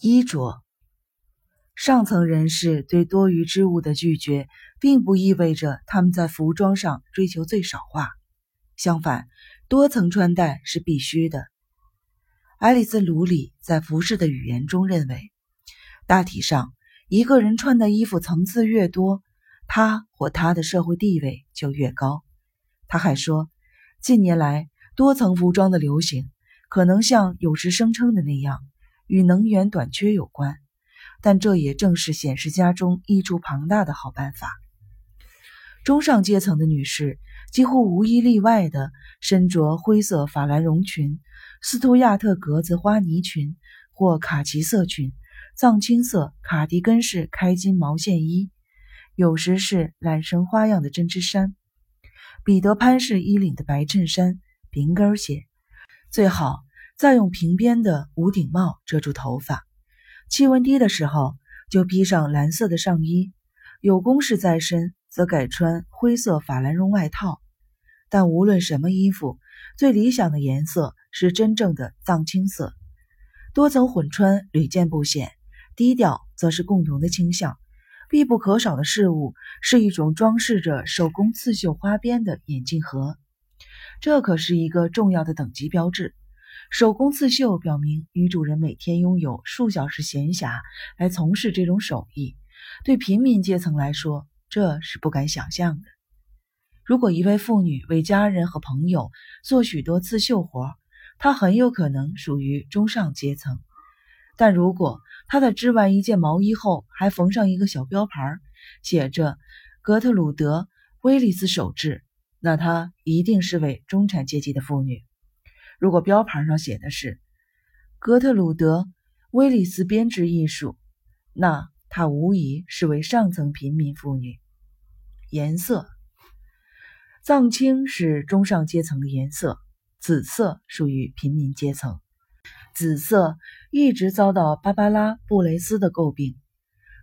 衣着，上层人士对多余之物的拒绝，并不意味着他们在服装上追求最少化。相反，多层穿戴是必须的。爱丽丝·卢里在《服饰的语言》中认为，大体上，一个人穿的衣服层次越多，他或他的社会地位就越高。他还说，近年来多层服装的流行，可能像有时声称的那样。与能源短缺有关，但这也正是显示家中益处庞大的好办法。中上阶层的女士几乎无一例外的身着灰色法兰绒裙、斯图亚特格子花呢裙或卡其色裙、藏青色卡迪根式开襟毛线衣，有时是揽绳花样的针织衫、彼得潘式衣领的白衬衫、平跟鞋，最好。再用平边的无顶帽遮住头发，气温低的时候就披上蓝色的上衣，有公事在身则改穿灰色法兰绒外套。但无论什么衣服，最理想的颜色是真正的藏青色。多层混穿屡见不鲜，低调则是共同的倾向。必不可少的事物是一种装饰着手工刺绣花边的眼镜盒，这可是一个重要的等级标志。手工刺绣表明女主人每天拥有数小时闲暇来从事这种手艺。对平民阶层来说，这是不敢想象的。如果一位妇女为家人和朋友做许多刺绣活，她很有可能属于中上阶层。但如果她在织完一件毛衣后还缝上一个小标牌，写着“格特鲁德·威利斯手制”，那她一定是位中产阶级的妇女。如果标牌上写的是“格特鲁德·威利斯编织艺术”，那她无疑是位上层平民妇女。颜色，藏青是中上阶层的颜色，紫色属于平民阶层。紫色一直遭到芭芭拉·布雷斯的诟病。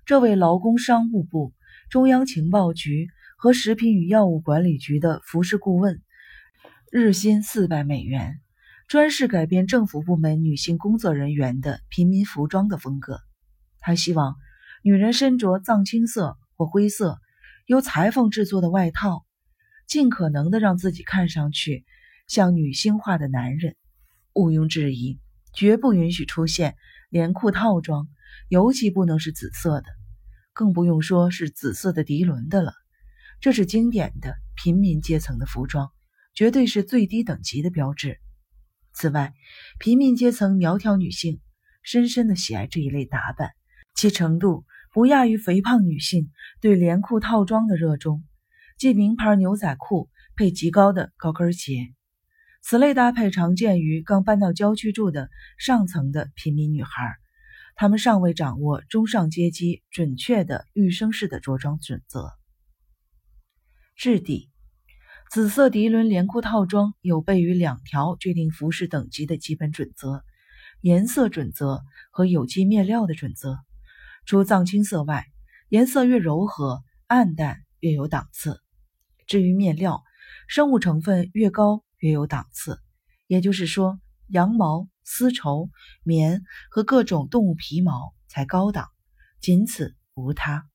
这位劳工商务部、中央情报局和食品与药物管理局的服饰顾问，日薪四百美元。专是改变政府部门女性工作人员的平民服装的风格。他希望女人身着藏青色或灰色由裁缝制作的外套，尽可能的让自己看上去像女性化的男人。毋庸置疑，绝不允许出现连裤套装，尤其不能是紫色的，更不用说是紫色的涤纶的了。这是经典的平民阶层的服装，绝对是最低等级的标志。此外，平民阶层苗条女性深深的喜爱这一类打扮，其程度不亚于肥胖女性对连裤套装的热衷，即名牌牛仔裤配极高的高跟鞋。此类搭配常见于刚搬到郊区住的上层的平民女孩，她们尚未掌握中上阶级准确的育生式的着装准则。质地。紫色涤纶连裤套装有悖于两条决定服饰等级的基本准则：颜色准则和有机面料的准则。除藏青色外，颜色越柔和、暗淡越有档次。至于面料，生物成分越高越有档次。也就是说，羊毛、丝绸、棉和各种动物皮毛才高档，仅此无他。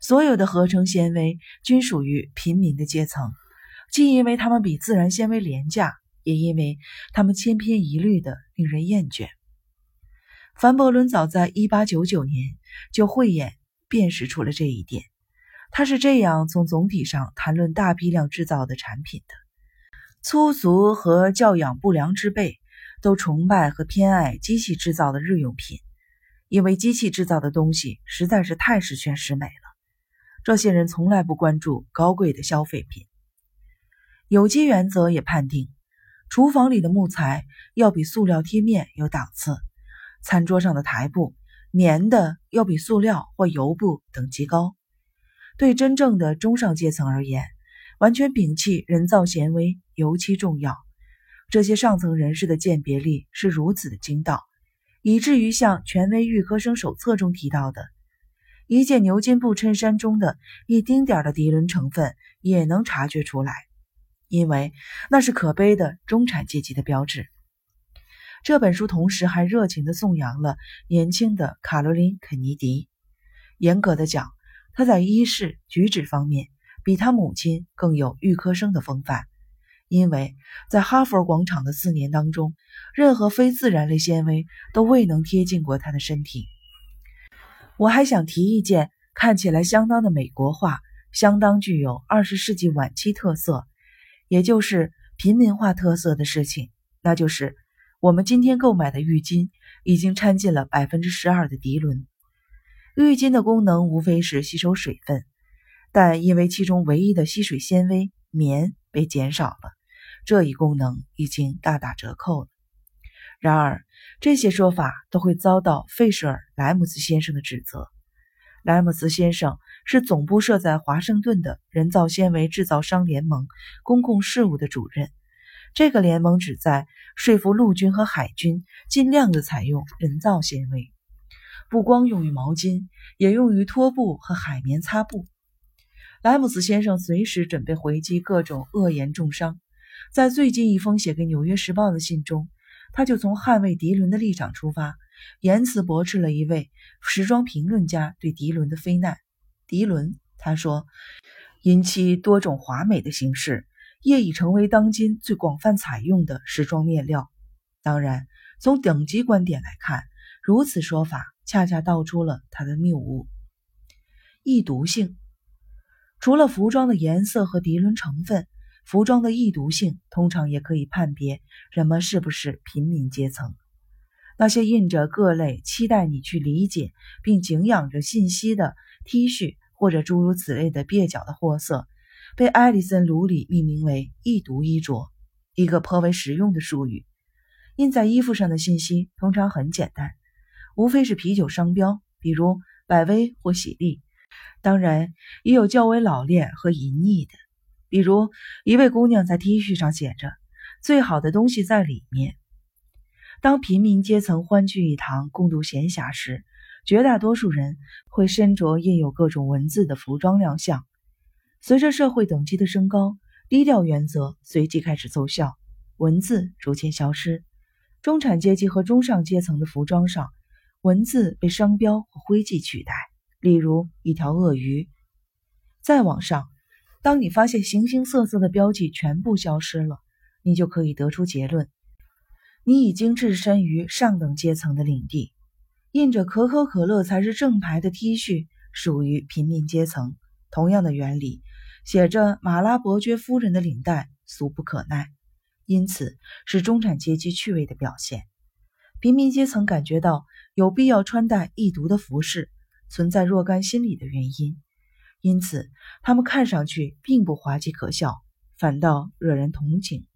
所有的合成纤维均属于平民的阶层。既因为它们比自然纤维廉价，也因为它们千篇一律的令人厌倦。凡伯伦早在1899年就慧眼辨识出了这一点。他是这样从总体上谈论大批量制造的产品的：粗俗和教养不良之辈都崇拜和偏爱机器制造的日用品，因为机器制造的东西实在是太十全十美了。这些人从来不关注高贵的消费品。有机原则也判定，厨房里的木材要比塑料贴面有档次，餐桌上的台布棉的要比塑料或油布等级高。对真正的中上阶层而言，完全摒弃人造纤维尤其重要。这些上层人士的鉴别力是如此的精到，以至于像权威预科生手册中提到的，一件牛津布衬衫中的一丁点的涤纶成分也能察觉出来。因为那是可悲的中产阶级的标志。这本书同时还热情地颂扬了年轻的卡罗琳·肯尼迪。严格的讲，他在衣饰举止方面比他母亲更有预科生的风范，因为在哈佛广场的四年当中，任何非自然类纤维都未能贴近过他的身体。我还想提一件看起来相当的美国化、相当具有二十世纪晚期特色，也就是平民化特色的事情，那就是。我们今天购买的浴巾已经掺进了百分之十二的涤纶。浴巾的功能无非是吸收水分，但因为其中唯一的吸水纤维棉被减少了，这一功能已经大打折扣了。然而，这些说法都会遭到费舍尔·莱姆斯先生的指责。莱姆斯先生是总部设在华盛顿的人造纤维制造商联盟公共事务的主任。这个联盟旨在说服陆军和海军尽量的采用人造纤维，不光用于毛巾，也用于拖布和海绵擦布。莱姆斯先生随时准备回击各种恶言重伤。在最近一封写给《纽约时报》的信中，他就从捍卫涤纶的立场出发，言辞驳斥了一位时装评论家对涤纶的非难。涤纶，他说，因其多种华美的形式。业已成为当今最广泛采用的时装面料。当然，从等级观点来看，如此说法恰恰道出了它的谬误。易读性，除了服装的颜色和涤纶成分，服装的易读性通常也可以判别人们是不是平民阶层。那些印着各类期待你去理解并敬仰着信息的 T 恤，或者诸如此类的蹩脚的货色。被艾利森·卢里命名为“易读衣着”，一个颇为实用的术语。印在衣服上的信息通常很简单，无非是啤酒商标，比如百威或喜力。当然，也有较为老练和淫逸的，比如一位姑娘在 T 恤上写着“最好的东西在里面”。当平民阶层欢聚一堂共度闲暇时，绝大多数人会身着印有各种文字的服装亮相。随着社会等级的升高，低调原则随即开始奏效，文字逐渐消失。中产阶级和中上阶层的服装上，文字被商标和徽记取代，例如一条鳄鱼。再往上，当你发现形形色色的标记全部消失了，你就可以得出结论：你已经置身于上等阶层的领地。印着可口可乐才是正牌的 T 恤属于平民阶层。同样的原理。写着马拉伯爵夫人的领带俗不可耐，因此是中产阶级趣味的表现。平民阶层感觉到有必要穿戴易读的服饰，存在若干心理的原因，因此他们看上去并不滑稽可笑，反倒惹人同情。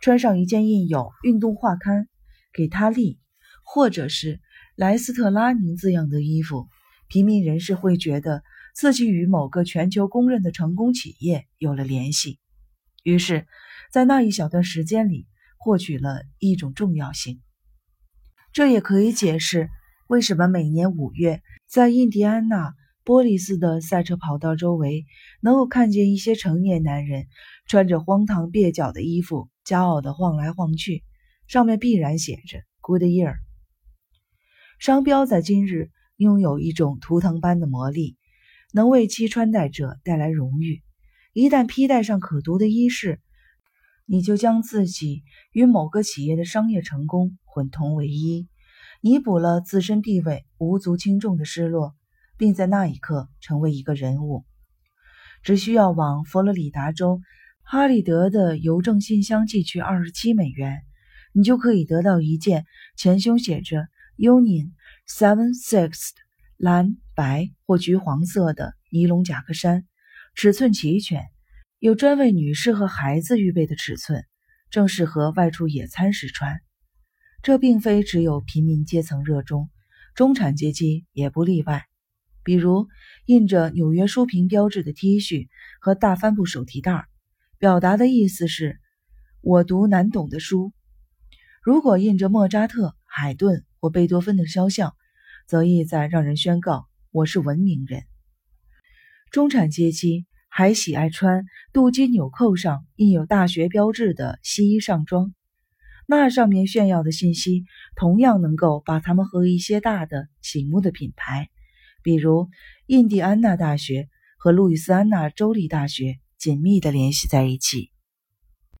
穿上一件印有“运动画刊”“给他利”或者是“莱斯特拉宁”字样的衣服，平民人士会觉得。自己与某个全球公认的成功企业有了联系，于是，在那一小段时间里获取了一种重要性。这也可以解释为什么每年五月，在印第安纳波利斯的赛车跑道周围，能够看见一些成年男人穿着荒唐蹩脚的衣服，骄傲地晃来晃去，上面必然写着 “Good Year”。商标在今日拥有一种图腾般的魔力。能为其穿戴者带来荣誉。一旦披戴上可读的衣饰，你就将自己与某个企业的商业成功混同为一，弥补了自身地位无足轻重的失落，并在那一刻成为一个人物。只需要往佛罗里达州哈里德的邮政信箱寄去二十七美元，你就可以得到一件前胸写着 “Union Seven Sixth”。蓝白或橘黄色的尼龙夹克衫，尺寸齐全，有专为女士和孩子预备的尺寸，正适合外出野餐时穿。这并非只有平民阶层热衷，中产阶级也不例外。比如印着纽约书评标志的 T 恤和大帆布手提袋，表达的意思是“我读难懂的书”。如果印着莫扎特、海顿或贝多芬的肖像，则意在让人宣告我是文明人。中产阶级还喜爱穿镀金纽扣上印有大学标志的西衣上装，那上面炫耀的信息同样能够把他们和一些大的醒目的品牌，比如印第安纳大学和路易斯安那州立大学紧密地联系在一起。